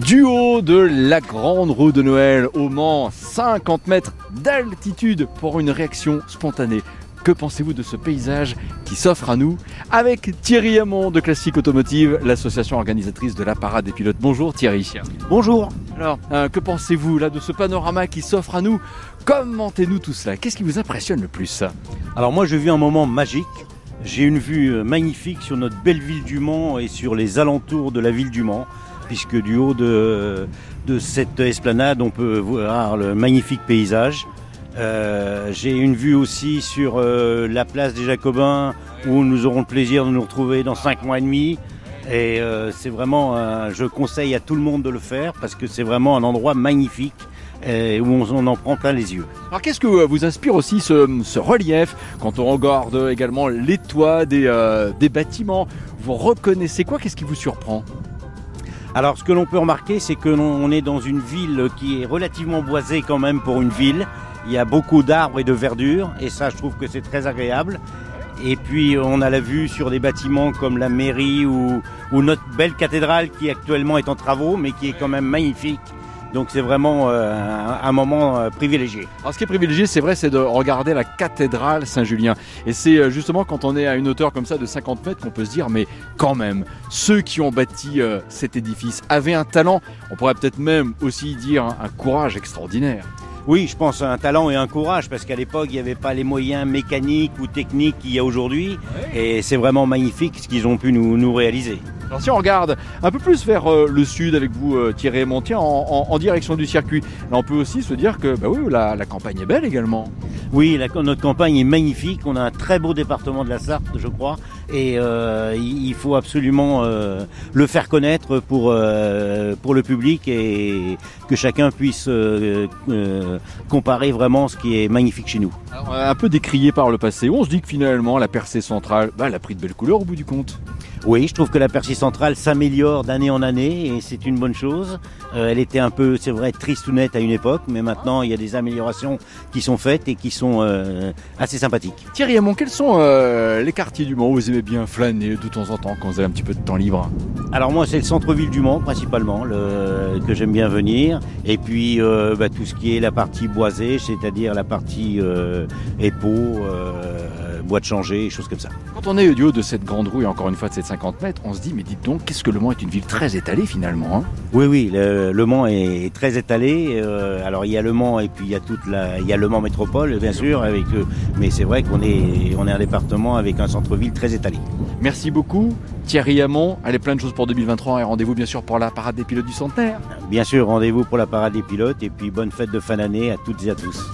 Du haut de la grande roue de Noël au Mans, 50 mètres d'altitude pour une réaction spontanée. Que pensez-vous de ce paysage qui s'offre à nous avec Thierry Hamon de Classique Automotive, l'association organisatrice de la parade des pilotes. Bonjour Thierry. Bonjour. Alors, euh, que pensez-vous là de ce panorama qui s'offre à nous? Commentez-nous tout cela. Qu'est-ce qui vous impressionne le plus? Alors moi, je vis un moment magique. J'ai une vue euh, magnifique sur notre belle ville du Mans et sur les alentours de la ville du Mans, puisque du haut de, cette esplanade, on peut voir le magnifique paysage. Euh, J'ai une vue aussi sur euh, la place des Jacobins, où nous aurons le plaisir de nous retrouver dans cinq mois et demi. Et euh, c'est vraiment, je conseille à tout le monde de le faire parce que c'est vraiment un endroit magnifique où on, en prend plein les yeux. Alors qu'est-ce que vous inspire aussi ce, relief quand on regarde également les toits des bâtiments? Vous reconnaissez quoi? Qu'est-ce qui vous surprend? Alors, ce que l'on peut remarquer, c'est que l'on on est dans une ville qui est relativement boisée quand même pour une ville. Il y a beaucoup d'arbres et de verdure, et ça, je trouve que c'est très agréable. Et puis, on a la vue sur des bâtiments comme la mairie ou, ou notre belle cathédrale qui actuellement est en travaux, mais qui est quand même magnifique. Donc, c'est vraiment euh, un, moment euh, privilégié. Alors ce qui est privilégié, c'est vrai, c'est de regarder la cathédrale Saint-Julien. Et c'est euh, justement quand on est à une hauteur comme ça de 50 mètres qu'on peut se dire, mais quand même, ceux qui ont bâti cet édifice avaient un talent, on pourrait peut-être même aussi dire un, un courage extraordinaire. Oui, je pense à un talent et un courage, parce qu'à l'époque, il n'y avait pas les moyens mécaniques ou techniques qu'il y a aujourd'hui. Et c'est vraiment magnifique ce qu'ils ont pu nous, nous réaliser. Alors si on regarde un peu plus vers euh, le sud avec vous euh, Thierry Montier en, en- en direction du circuit, là on peut aussi se dire que bah oui, la, la campagne est belle également. Oui, la- notre campagne est magnifique. On a un très beau département de la Sarthe, je crois. Et euh, il faut absolument euh, le faire connaître pour, euh, pour le public et que chacun puisse comparer vraiment ce qui est magnifique chez nous. Un peu décrié par le passé, on se dit que finalement la percée centrale, bah, a pris de belles couleurs au bout du compte? Oui, je trouve que la Percy centrale s'améliore d'année en année et c'est une bonne chose. Euh, elle était un peu, c'est vrai, triste ou nette à une époque, mais maintenant il y a des améliorations qui sont faites et qui sont euh, assez sympathiques. Thierry Hamon, quels sont euh, les quartiers du Mans où vous aimez bien flâner de temps en temps quand vous avez un petit peu de temps libre? Alors moi, c'est le centre-ville du Mans principalement le, que j'aime bien venir. Et puis bah, tout ce qui est la partie boisée, c'est-à-dire la partie euh, de changer, choses comme ça. Quand on est du haut de cette grande roue et encore une fois de cette 50 mètres, on se dit mais dites donc, qu'est-ce que le Mans est une ville très étalée finalement hein? Oui, oui, le, le Mans est très étalé. euh, alors il y a le Mans et puis il y a toute la, il y a le Mans métropole bien sûr, avec, euh, mais c'est vrai qu'on est, on est un département avec un centre-ville très étalé. Merci beaucoup Thierry Hamon, allez plein de choses pour 2023 et rendez-vous bien sûr pour la parade des pilotes du centenaire. Bien sûr, rendez-vous pour la parade des pilotes et puis bonne fête de fin d'année à toutes et à tous.